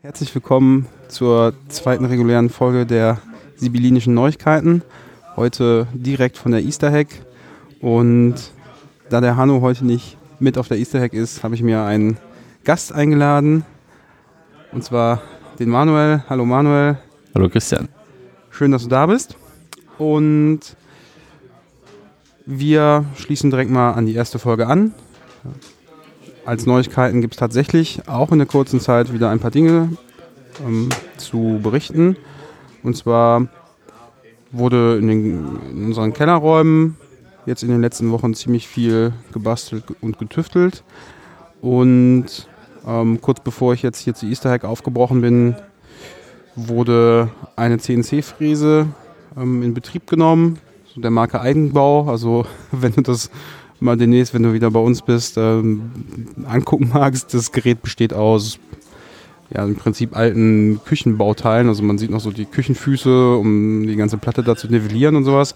Herzlich willkommen zur zweiten regulären Folge der Sibyllinischen Neuigkeiten. Heute direkt von der Easter Hack. Und da der Hanno heute nicht mit auf der Easter Hack ist, habe ich mir einen Gast eingeladen. Und zwar den Manuel. Hallo Manuel. Hallo Christian. Schön, dass du da bist. Und wir schließen direkt mal an die erste Folge an. Als Neuigkeiten gibt es tatsächlich auch in der kurzen Zeit wieder ein paar Dinge ähm, zu berichten. Und zwar wurde in, den, in unseren Kellerräumen jetzt in den letzten Wochen ziemlich viel gebastelt und getüftelt. Und ähm, kurz bevor ich jetzt hier zu Easter Hack aufgebrochen bin, wurde eine CNC-Fräse ähm, in Betrieb genommen, so der Marke Eigenbau. Also wenn du das mal demnächst, wenn du wieder bei uns bist, ähm, angucken magst, das Gerät besteht aus ja, im Prinzip alten Küchenbauteilen. Also man sieht noch so die Küchenfüße, um die ganze Platte da zu nivellieren und sowas.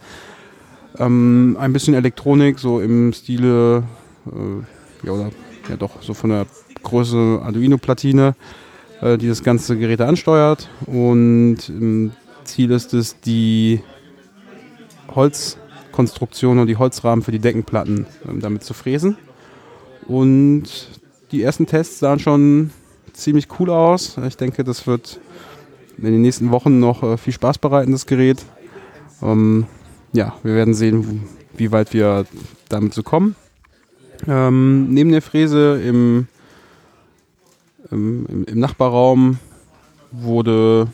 Ähm, ein bisschen Elektronik, so im Stile, äh, ja, oder ja doch, so von der Größe Arduino-Platine, äh, die das ganze Gerät ansteuert. Und Ziel ist es, die Holzkonstruktion und die Holzrahmen für die Deckenplatten ähm, damit zu fräsen. Und die ersten Tests sahen schon ziemlich cool aus. Ich denke, das wird in den nächsten Wochen noch äh, viel Spaß bereiten, das Gerät. Ähm, ja, wir werden sehen, wie weit wir damit so kommen. Ähm, neben der Fräse im, im, im Nachbarraum wurde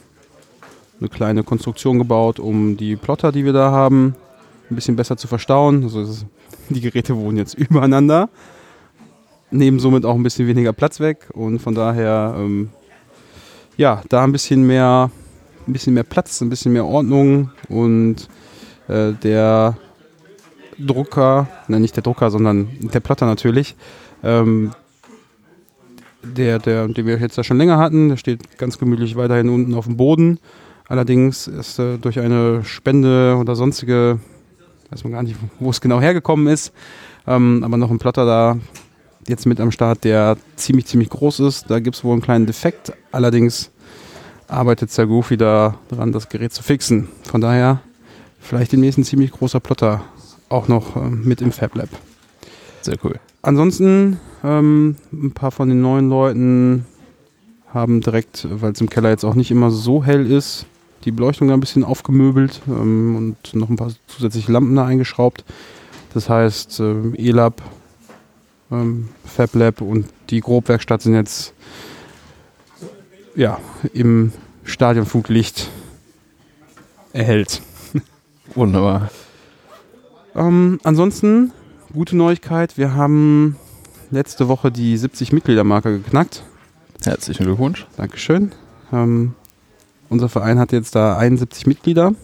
eine kleine Konstruktion gebaut, um die Plotter, die wir da haben, ein bisschen besser zu verstauen. Also die Geräte wohnen jetzt übereinander, nehmen somit auch ein bisschen weniger Platz weg und von daher ähm, ja, da ein bisschen mehr, ein bisschen mehr Platz, ein bisschen mehr Ordnung und äh, der Drucker, nein nicht der Drucker, sondern der Plotter natürlich, ähm, der, der, den wir jetzt ja schon länger hatten, der steht ganz gemütlich weiterhin unten auf dem Boden. Allerdings ist äh, durch eine Spende oder sonstige, weiß man gar nicht, wo es genau hergekommen ist, ähm, aber noch ein Plotter da jetzt mit am Start, der ziemlich, ziemlich groß ist. Da gibt es wohl einen kleinen Defekt. Allerdings arbeitet sehr Goofy da dran, das Gerät zu fixen. Von daher vielleicht demnächst ein ziemlich großer Plotter auch noch ähm, mit im Fab Lab. Sehr cool. Ansonsten ähm, ein paar von den neuen Leuten haben direkt, weil es im Keller jetzt auch nicht immer so hell ist, die Beleuchtung da ein bisschen aufgemöbelt ähm, und noch ein paar zusätzliche Lampen da eingeschraubt. Das heißt, äh, E-Lab, ähm, Fab Lab und die Grobwerkstatt sind jetzt ja, im Stadionfluglicht erhellt. Wunderbar. Ähm, ansonsten, gute Neuigkeit, wir haben letzte Woche die 70 Mitgliedermarke geknackt. Herzlichen Glückwunsch. Dankeschön. Ähm, unser Verein hat jetzt da 71 Mitglieder.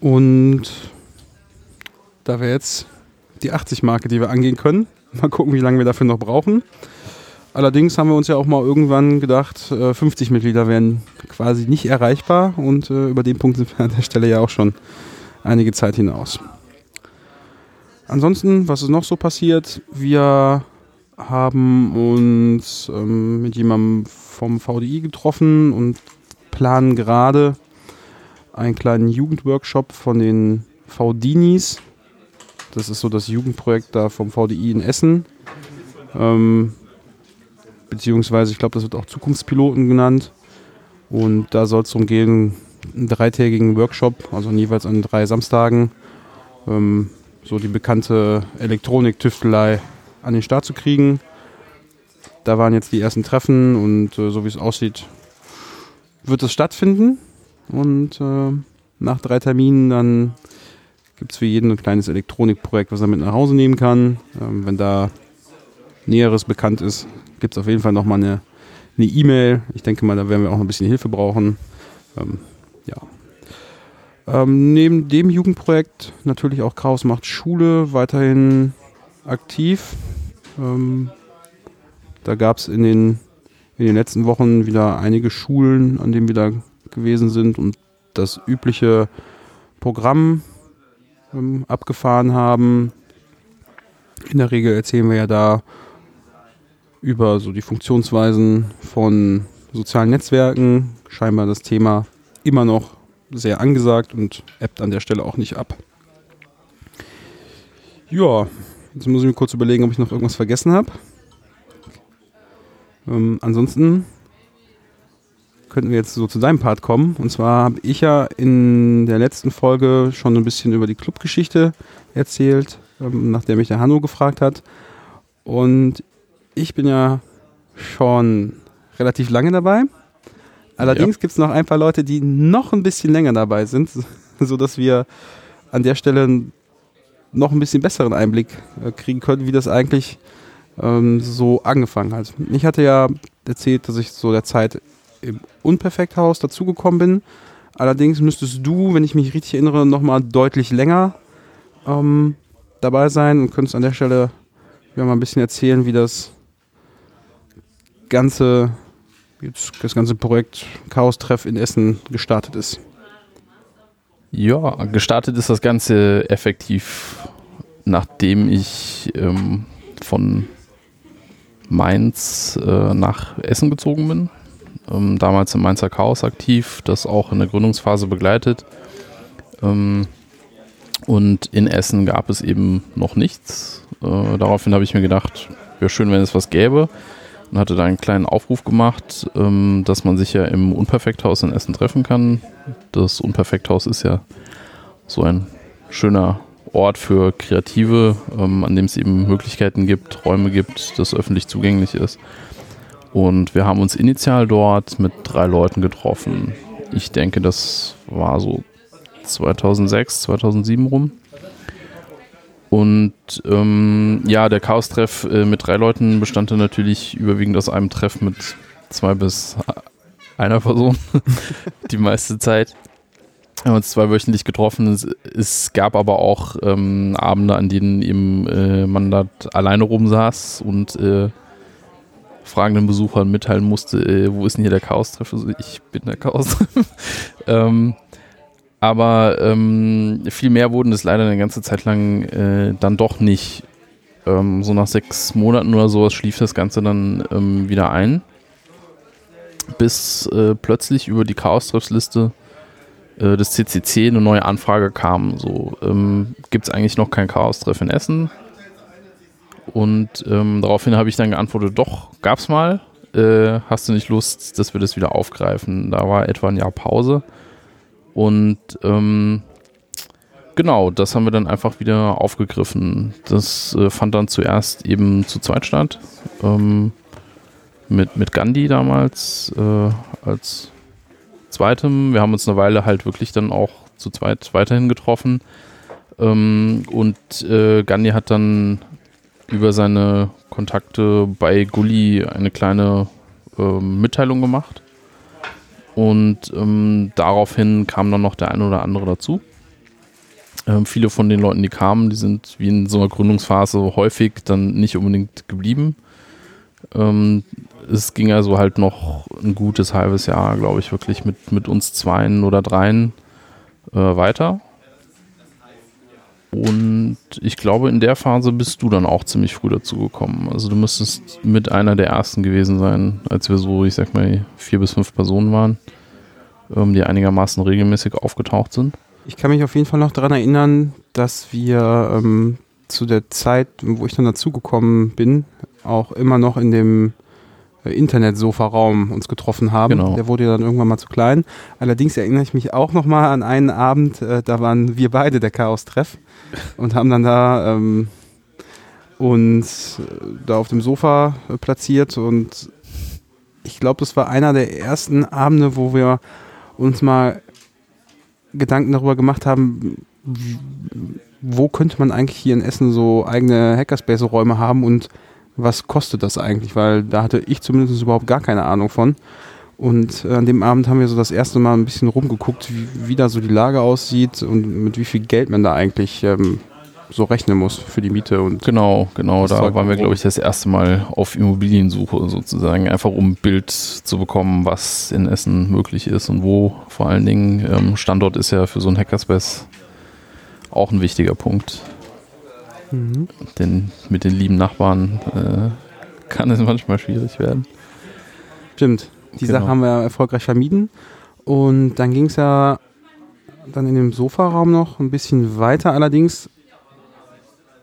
Und da wäre jetzt die 80-Marke, die wir angehen können. Mal gucken, wie lange wir dafür noch brauchen. Allerdings haben wir uns ja auch mal irgendwann gedacht, 50 äh, Mitglieder wären quasi nicht erreichbar und äh, über den Punkt sind wir an der Stelle ja auch schon einige Zeit hinaus. Ansonsten, was ist noch so passiert? Wir haben uns ähm, mit jemandem vom VDI getroffen und planen gerade einen kleinen Jugendworkshop von den VDINIs. Das ist so das Jugendprojekt da vom VDI in Essen. Ähm, beziehungsweise, ich glaube, das wird auch Zukunftspiloten genannt. Und da soll es darum gehen, einen dreitägigen Workshop, also jeweils an drei Samstagen, ähm, so die bekannte Elektronik-Tüftelei an den Start zu kriegen. Da waren jetzt die ersten Treffen und äh, so wie es aussieht, wird es stattfinden. Und äh, nach drei Terminen dann gibt es für jeden ein kleines Elektronikprojekt, was er mit nach Hause nehmen kann. Ähm, wenn da Näheres bekannt ist, gibt es auf jeden Fall nochmal eine E-Mail. E ich denke mal, da werden wir auch noch ein bisschen Hilfe brauchen. Ähm, ja. Ähm, neben dem Jugendprojekt natürlich auch Chaos macht Schule weiterhin aktiv. Ähm, da gab es in den, in den letzten Wochen wieder einige Schulen, an denen wir da gewesen sind und das übliche Programm ähm, abgefahren haben. In der Regel erzählen wir ja da über so die Funktionsweisen von sozialen Netzwerken. Scheinbar das Thema immer noch sehr angesagt und ebbt an der Stelle auch nicht ab. Ja, jetzt muss ich mir kurz überlegen, ob ich noch irgendwas vergessen habe. Ähm, ansonsten könnten wir jetzt so zu deinem Part kommen. Und zwar habe ich ja in der letzten Folge schon ein bisschen über die Clubgeschichte erzählt, ähm, nachdem mich der Hanno gefragt hat. Und ich bin ja schon relativ lange dabei. Allerdings ja. gibt es noch ein paar Leute, die noch ein bisschen länger dabei sind, sodass wir an der Stelle noch ein bisschen besseren Einblick äh, kriegen können, wie das eigentlich ähm, so angefangen hat. Ich hatte ja erzählt, dass ich so der Zeit im Unperfekthaus dazugekommen bin. Allerdings müsstest du, wenn ich mich richtig erinnere, nochmal deutlich länger ähm, dabei sein und könntest an der Stelle ja, mal ein bisschen erzählen, wie das ganze, das ganze Projekt Chaos-Treff in Essen gestartet ist. Ja, gestartet ist das Ganze effektiv, nachdem ich ähm, von Mainz äh, nach Essen gezogen bin ähm, damals im Mainzer Chaos aktiv, das auch in der Gründungsphase begleitet. Ähm, und in Essen gab es eben noch nichts. Äh, daraufhin habe ich mir gedacht, wäre schön, wenn es was gäbe. Und hatte da einen kleinen Aufruf gemacht, ähm, dass man sich ja im Unperfekthaus in Essen treffen kann. Das Unperfekthaus ist ja so ein schöner Ort für Kreative, ähm, an dem es eben Möglichkeiten gibt, Räume gibt, das öffentlich zugänglich ist. Und wir haben uns initial dort mit drei Leuten getroffen. Ich denke, das war so 2006, 2007 rum. Und ähm, ja, der Chaos-Treff äh, mit drei Leuten bestand dann natürlich überwiegend aus einem Treff mit zwei bis einer Person die meiste Zeit. Wir haben uns zweiwöchentlich getroffen. Es, es gab aber auch ähm, Abende, an denen eben äh, man da alleine rumsaß und äh, fragenden Besuchern mitteilen musste, äh, wo ist denn hier der Chaos-Treff? Also ich bin der Chaos-Treff. ähm, aber ähm, viel mehr wurden es leider eine ganze Zeit lang äh, dann doch nicht. Ähm, so nach sechs Monaten oder sowas schlief das Ganze dann ähm, wieder ein. Bis äh, plötzlich über die Chaos-Treffs-Liste äh, des CCC eine neue Anfrage kam. So, ähm, gibt es eigentlich noch kein Chaos-Treff in Essen? Und ähm, daraufhin habe ich dann geantwortet, doch, gab's mal. Äh, hast du nicht Lust, dass wir das wieder aufgreifen? Da war etwa ein Jahr Pause. Und ähm, genau, das haben wir dann einfach wieder aufgegriffen. Das äh, fand dann zuerst eben zu zweit statt. Ähm, mit, mit Gandhi damals äh, als zweitem. Wir haben uns eine Weile halt wirklich dann auch zu zweit weiterhin getroffen. Ähm, und äh, Gandhi hat dann über seine Kontakte bei Gulli eine kleine äh, Mitteilung gemacht. Und ähm, daraufhin kam dann noch der eine oder andere dazu. Ähm, viele von den Leuten, die kamen, die sind wie in so einer Gründungsphase häufig dann nicht unbedingt geblieben. Ähm, es ging also halt noch ein gutes halbes Jahr, glaube ich, wirklich mit, mit uns zweien oder dreien äh, weiter. Und ich glaube, in der Phase bist du dann auch ziemlich früh dazu gekommen. Also du müsstest mit einer der ersten gewesen sein, als wir so, ich sag mal, vier bis fünf Personen waren, ähm, die einigermaßen regelmäßig aufgetaucht sind. Ich kann mich auf jeden Fall noch daran erinnern, dass wir ähm, zu der Zeit, wo ich dann dazugekommen bin, auch immer noch in dem Internetsofa-Raum uns getroffen haben. Genau. Der wurde ja dann irgendwann mal zu klein. Allerdings erinnere ich mich auch noch mal an einen Abend, äh, da waren wir beide der Chaos-Treff und haben dann da ähm, uns äh, da auf dem Sofa äh, platziert und ich glaube, das war einer der ersten Abende, wo wir uns mal Gedanken darüber gemacht haben, wo könnte man eigentlich hier in Essen so eigene Hackerspace-Räume haben und was kostet das eigentlich? Weil da hatte ich zumindest überhaupt gar keine Ahnung von. Und äh, an dem Abend haben wir so das erste Mal ein bisschen rumgeguckt, wie, wie da so die Lage aussieht und mit wie viel Geld man da eigentlich ähm, so rechnen muss für die Miete. Und genau, genau, da waren wir, glaube ich, das erste Mal auf Immobiliensuche sozusagen, einfach um ein Bild zu bekommen, was in Essen möglich ist und wo. Vor allen Dingen, ähm, Standort ist ja für so ein Hackerspace auch ein wichtiger Punkt. Mhm. Denn mit den lieben Nachbarn äh, kann es manchmal schwierig werden. Stimmt. Die Genau. Sache haben wir erfolgreich vermieden. Und dann ging es ja dann in dem Sofaraum noch ein bisschen weiter. Allerdings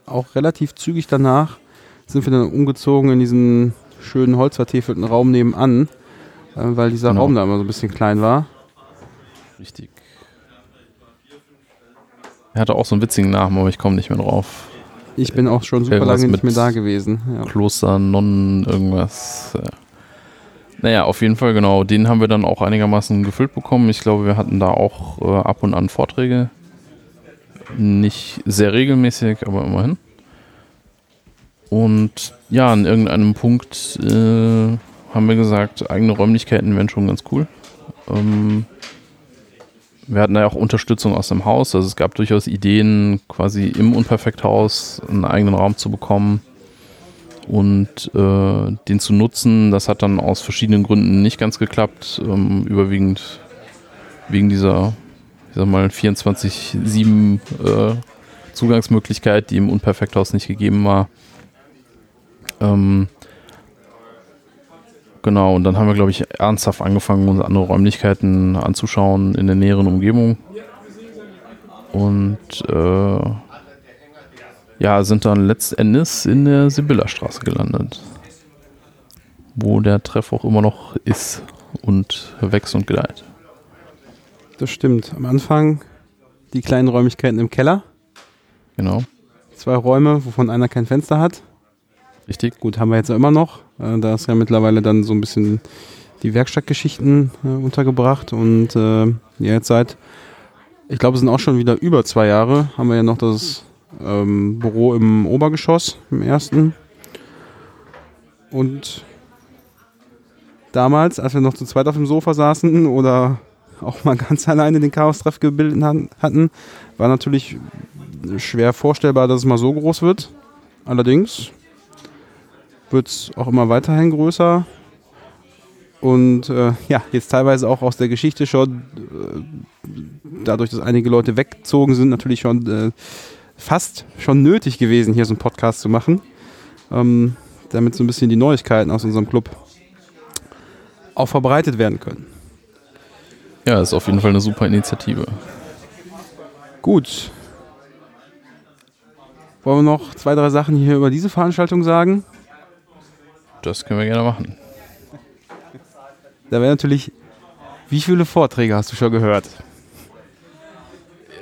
auch relativ zügig danach sind wir dann umgezogen in diesen schönen holzvertäfelten Raum nebenan, äh, weil dieser Genau. Raum da immer so ein bisschen klein war. Richtig. Er hatte auch so einen witzigen Namen, aber ich komme nicht mehr drauf. Ich bin auch schon super lange nicht mehr da gewesen. Ja. Kloster, Nonnen, irgendwas. Naja, auf jeden Fall, genau. Den haben wir dann auch einigermaßen gefüllt bekommen. Ich glaube, wir hatten da auch äh, ab und an Vorträge. Nicht sehr regelmäßig, aber immerhin. Und ja, an irgendeinem Punkt äh, haben wir gesagt, eigene Räumlichkeiten wären schon ganz cool. Ähm, wir hatten ja auch Unterstützung aus dem Haus. Also es gab durchaus Ideen, quasi im Unperfekthaus einen eigenen Raum zu bekommen und äh, den zu nutzen. Das hat dann aus verschiedenen Gründen nicht ganz geklappt. Ähm, überwiegend wegen dieser, ich sag mal, 24-7 äh, Zugangsmöglichkeit, die im Unperfekthaus nicht gegeben war. Ähm, genau, und dann haben wir, glaube ich, ernsthaft angefangen, uns andere Räumlichkeiten anzuschauen in der näheren Umgebung. Und äh, ja, sind dann letztendlich in der Sibylla-Straße gelandet. Wo der Treff auch immer noch ist und wächst und gedeiht. Das stimmt. Am Anfang die kleinen Räumlichkeiten im Keller. Genau, Zwei Räume, wovon einer kein Fenster hat. Richtig. Gut, haben wir jetzt immer noch. Äh, da ist ja mittlerweile dann so ein bisschen die Werkstattgeschichten äh, untergebracht. Und äh, ja, jetzt seit, ich glaube, es sind auch schon wieder über zwei Jahre, haben wir ja noch das ähm, Büro im Obergeschoss, im ersten. Und damals, als wir noch zu zweit auf dem Sofa saßen oder auch mal ganz alleine den Chaos-Treff gebildet hatten, war natürlich schwer vorstellbar, dass es mal so groß wird. Allerdings wird es auch immer weiterhin größer. Und äh, ja, jetzt teilweise auch aus der Geschichte schon, äh, dadurch, dass einige Leute weggezogen sind, natürlich schon äh, fast schon nötig gewesen, hier so einen Podcast zu machen. Ähm, damit so ein bisschen die Neuigkeiten aus unserem Club auch verbreitet werden können. Ja, ist auf jeden Fall eine super Initiative. Gut. Wollen wir noch zwei, drei Sachen hier über diese Veranstaltung sagen? Das können wir gerne machen. Da wäre natürlich, wie viele Vorträge hast du schon gehört?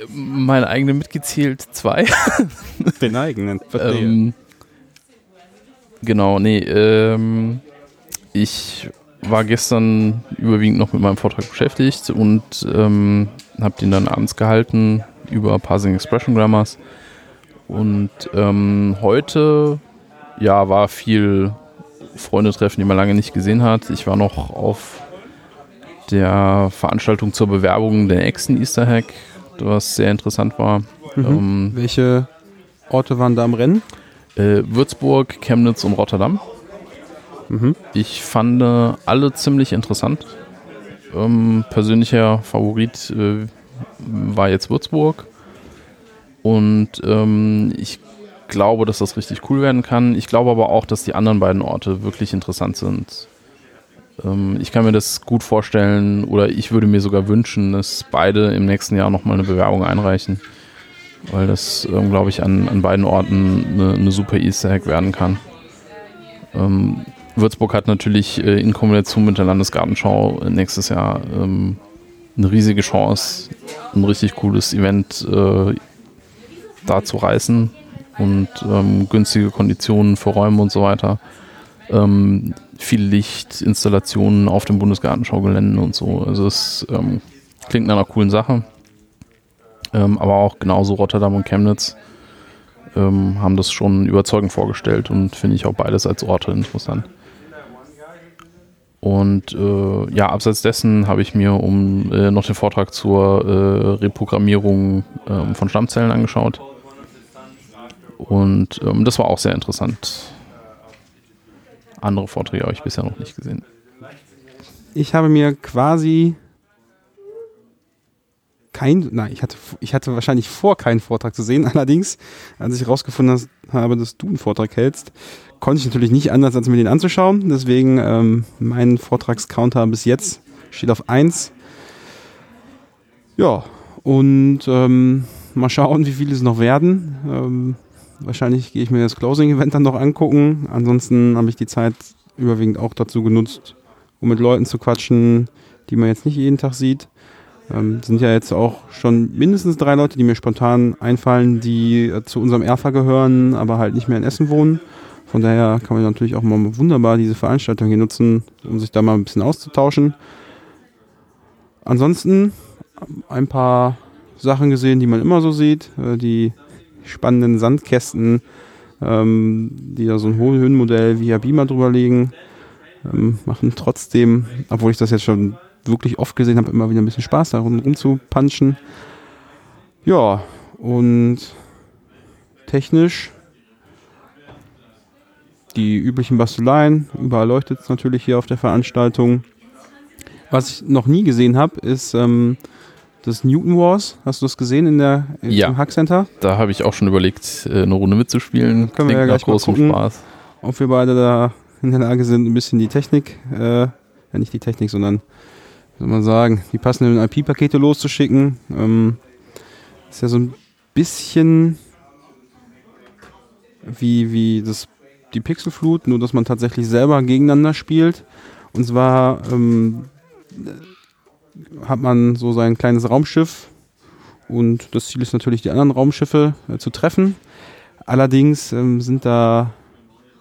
Meine eigene mitgezählt zwei. Den eigenen. Ähm, genau, nee, ähm, ich war gestern überwiegend noch mit meinem Vortrag beschäftigt und ähm, habe den dann abends gehalten über Parsing Expression Grammars. Und ähm, heute, ja, war viel Freunde treffen, die man lange nicht gesehen hat. Ich war noch auf der Veranstaltung zur Bewerbung der nächsten Easter Hack, was sehr interessant war. Ähm, Welche Orte waren da am Rennen? äh, Würzburg, Chemnitz und Rotterdam. Mhm. Ich fand äh, alle ziemlich interessant. Ähm, persönlicher Favorit äh, war jetzt Würzburg. Und ähm, ich glaube, dass das richtig cool werden kann. Ich glaube aber auch, dass die anderen beiden Orte wirklich interessant sind. Ähm, ich kann mir das gut vorstellen oder ich würde mir sogar wünschen, dass beide im nächsten Jahr nochmal eine Bewerbung einreichen. Weil das, ähm, glaube ich, an, an beiden Orten eine, eine super Easter Egg werden kann. Ähm, Würzburg hat natürlich äh, in Kombination mit der Landesgartenschau nächstes Jahr ähm, eine riesige Chance, ein richtig cooles Event äh, da zu reißen und ähm, günstige Konditionen für Räume und so weiter. Ähm, viel Licht, Installationen auf dem Bundesgartenschaugeländen und so. Also es ähm, klingt nach einer coolen Sache. Ähm, aber auch genauso Rotterdam und Chemnitz ähm, haben das schon überzeugend vorgestellt und finde ich auch beides als Orte interessant. Und äh, ja, abseits dessen habe ich mir um äh, noch den Vortrag zur äh, Reprogrammierung ähm, von Stammzellen angeschaut. Und ähm, das war auch sehr interessant. Andere Vorträge habe ich bisher noch nicht gesehen. Ich habe mir quasi kein, nein, ich hatte, ich hatte wahrscheinlich vor, keinen Vortrag zu sehen. Allerdings, als ich herausgefunden habe, dass du einen Vortrag hältst, konnte ich natürlich nicht anders, als mir den anzuschauen. Deswegen ähm, mein Vortragscounter bis jetzt steht auf 1. Ja, und ähm, mal schauen, wie viele es noch werden. Ähm, wahrscheinlich gehe ich mir das Closing-Event dann noch angucken. Ansonsten habe ich die Zeit überwiegend auch dazu genutzt, um mit Leuten zu quatschen, die man jetzt nicht jeden Tag sieht. Ähm, sind ja jetzt auch schon mindestens drei Leute, die mir spontan einfallen, die äh, zu unserem Erfa gehören, aber halt nicht mehr in Essen wohnen. Von daher kann man natürlich auch mal wunderbar diese Veranstaltung hier nutzen, um sich da mal ein bisschen auszutauschen. Ansonsten ein paar Sachen gesehen, die man immer so sieht. Äh, die spannenden Sandkästen, ähm, die da so ein Höhenmodell via Beamer drüber legen, ähm, machen trotzdem, obwohl ich das jetzt schon wirklich oft gesehen habe, immer wieder ein bisschen Spaß, da rum zu punchen. Ja, und technisch die üblichen Basteleien, überall leuchtet es natürlich hier auf der Veranstaltung. Was ich noch nie gesehen habe, ist ähm, das Newton Wars. Hast du das gesehen in der, im Ja. Hack Center? Da habe ich auch schon überlegt, äh, eine Runde mitzuspielen. Können wir ja gleich mal großem gucken. Spaß. Ob wir beide da in der Lage sind, ein bisschen die Technik, äh, ja nicht die Technik, sondern, wie soll man sagen, die passenden IP-Pakete loszuschicken. Ähm, ist ja so ein bisschen wie, wie das, die Pixelflut, nur dass man tatsächlich selber gegeneinander spielt. Und zwar ähm, hat man so sein kleines Raumschiff und das Ziel ist natürlich, die anderen Raumschiffe äh, zu treffen. Allerdings ähm, sind da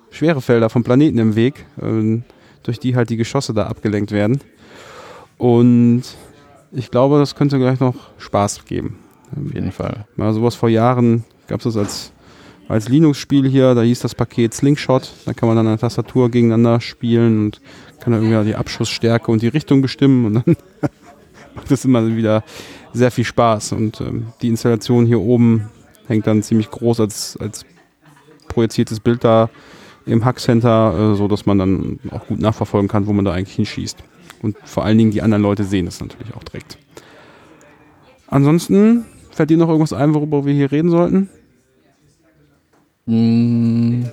schwere Felder vom Planeten im Weg, ähm, durch die halt die Geschosse da abgelenkt werden. Und ich glaube, das könnte gleich noch Spaß geben. Auf jeden Fall. Mal sowas vor Jahren gab es das als, als Linux-Spiel hier, da hieß das Paket Slingshot. Da kann man dann an der Tastatur gegeneinander spielen und kann dann irgendwie die Abschussstärke und die Richtung bestimmen und dann macht das immer wieder sehr viel Spaß. Und ähm, die Installation hier oben hängt dann ziemlich groß als, als projiziertes Bild da im Hackcenter, äh, so dass man dann auch gut nachverfolgen kann, wo man da eigentlich hinschießt. Und vor allen Dingen die anderen Leute sehen das natürlich auch direkt. Ansonsten fällt dir noch irgendwas ein, worüber wir hier reden sollten? Mm.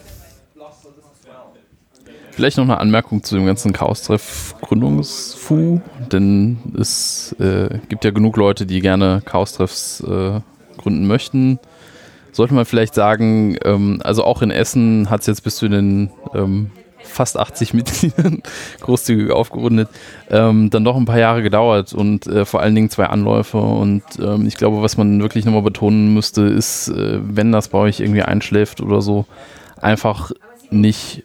Vielleicht noch eine Anmerkung zu dem ganzen Chaos-Treff Gründungsfu, denn es äh, gibt ja genug Leute, die gerne Chaos-Treffs äh, gründen möchten. Sollte man vielleicht sagen, ähm, also auch in Essen hat es jetzt bis zu den ähm, fast 80 Mitgliedern, großzügig aufgerundet, ähm, dann doch ein paar Jahre gedauert und äh, vor allen Dingen zwei Anläufe. Und ähm, ich glaube, was man wirklich nochmal betonen müsste, ist, äh, wenn das bei euch irgendwie einschläft oder so, einfach nicht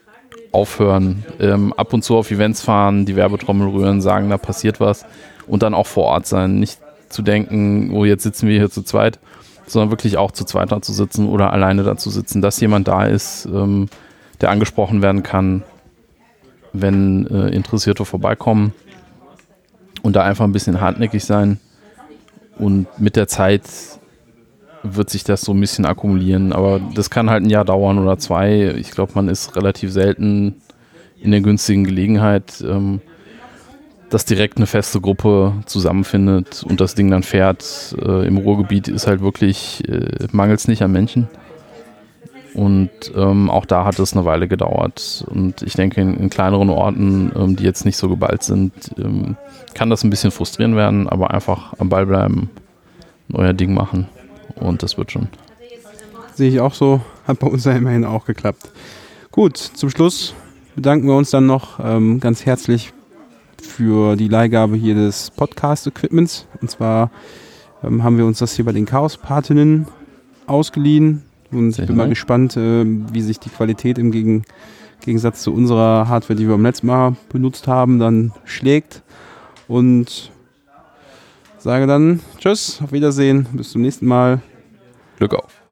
aufhören. Ähm, ab und zu auf Events fahren, die Werbetrommel rühren, sagen, da passiert was und dann auch vor Ort sein. Nicht zu denken, oh, jetzt sitzen wir hier zu zweit, sondern wirklich auch zu zweit da zu sitzen oder alleine da zu sitzen, dass jemand da ist, ähm, der angesprochen werden kann, wenn äh, Interessierte vorbeikommen und da einfach ein bisschen hartnäckig sein. Und mit der Zeit wird sich das so ein bisschen akkumulieren, aber das kann halt ein Jahr dauern oder zwei. Ich glaube, man ist relativ selten in der günstigen Gelegenheit, ähm, dass direkt eine feste Gruppe zusammenfindet und das Ding dann fährt. Äh, Im Ruhrgebiet ist halt wirklich, äh, mangelt es nicht an Menschen. Und ähm, auch da hat es eine Weile gedauert. Und ich denke, in, in kleineren Orten, ähm, die jetzt nicht so geballt sind, ähm, kann das ein bisschen frustrierend werden, aber einfach am Ball bleiben, euer Ding machen. Und das wird schon. Sehe ich auch so. Hat bei uns ja immerhin auch geklappt. Gut, zum Schluss bedanken wir uns dann noch ähm, ganz herzlich für die Leihgabe hier des Podcast-Equipments. Und zwar ähm, haben wir uns das hier bei den Chaos-Patinnen ausgeliehen. Und ich bin mal gespannt, äh, wie sich die Qualität im Gegen Gegensatz zu unserer Hardware, die wir beim letzten Mal benutzt haben, dann schlägt. Und sage dann Tschüss, auf Wiedersehen, bis zum nächsten Mal. Glück auf.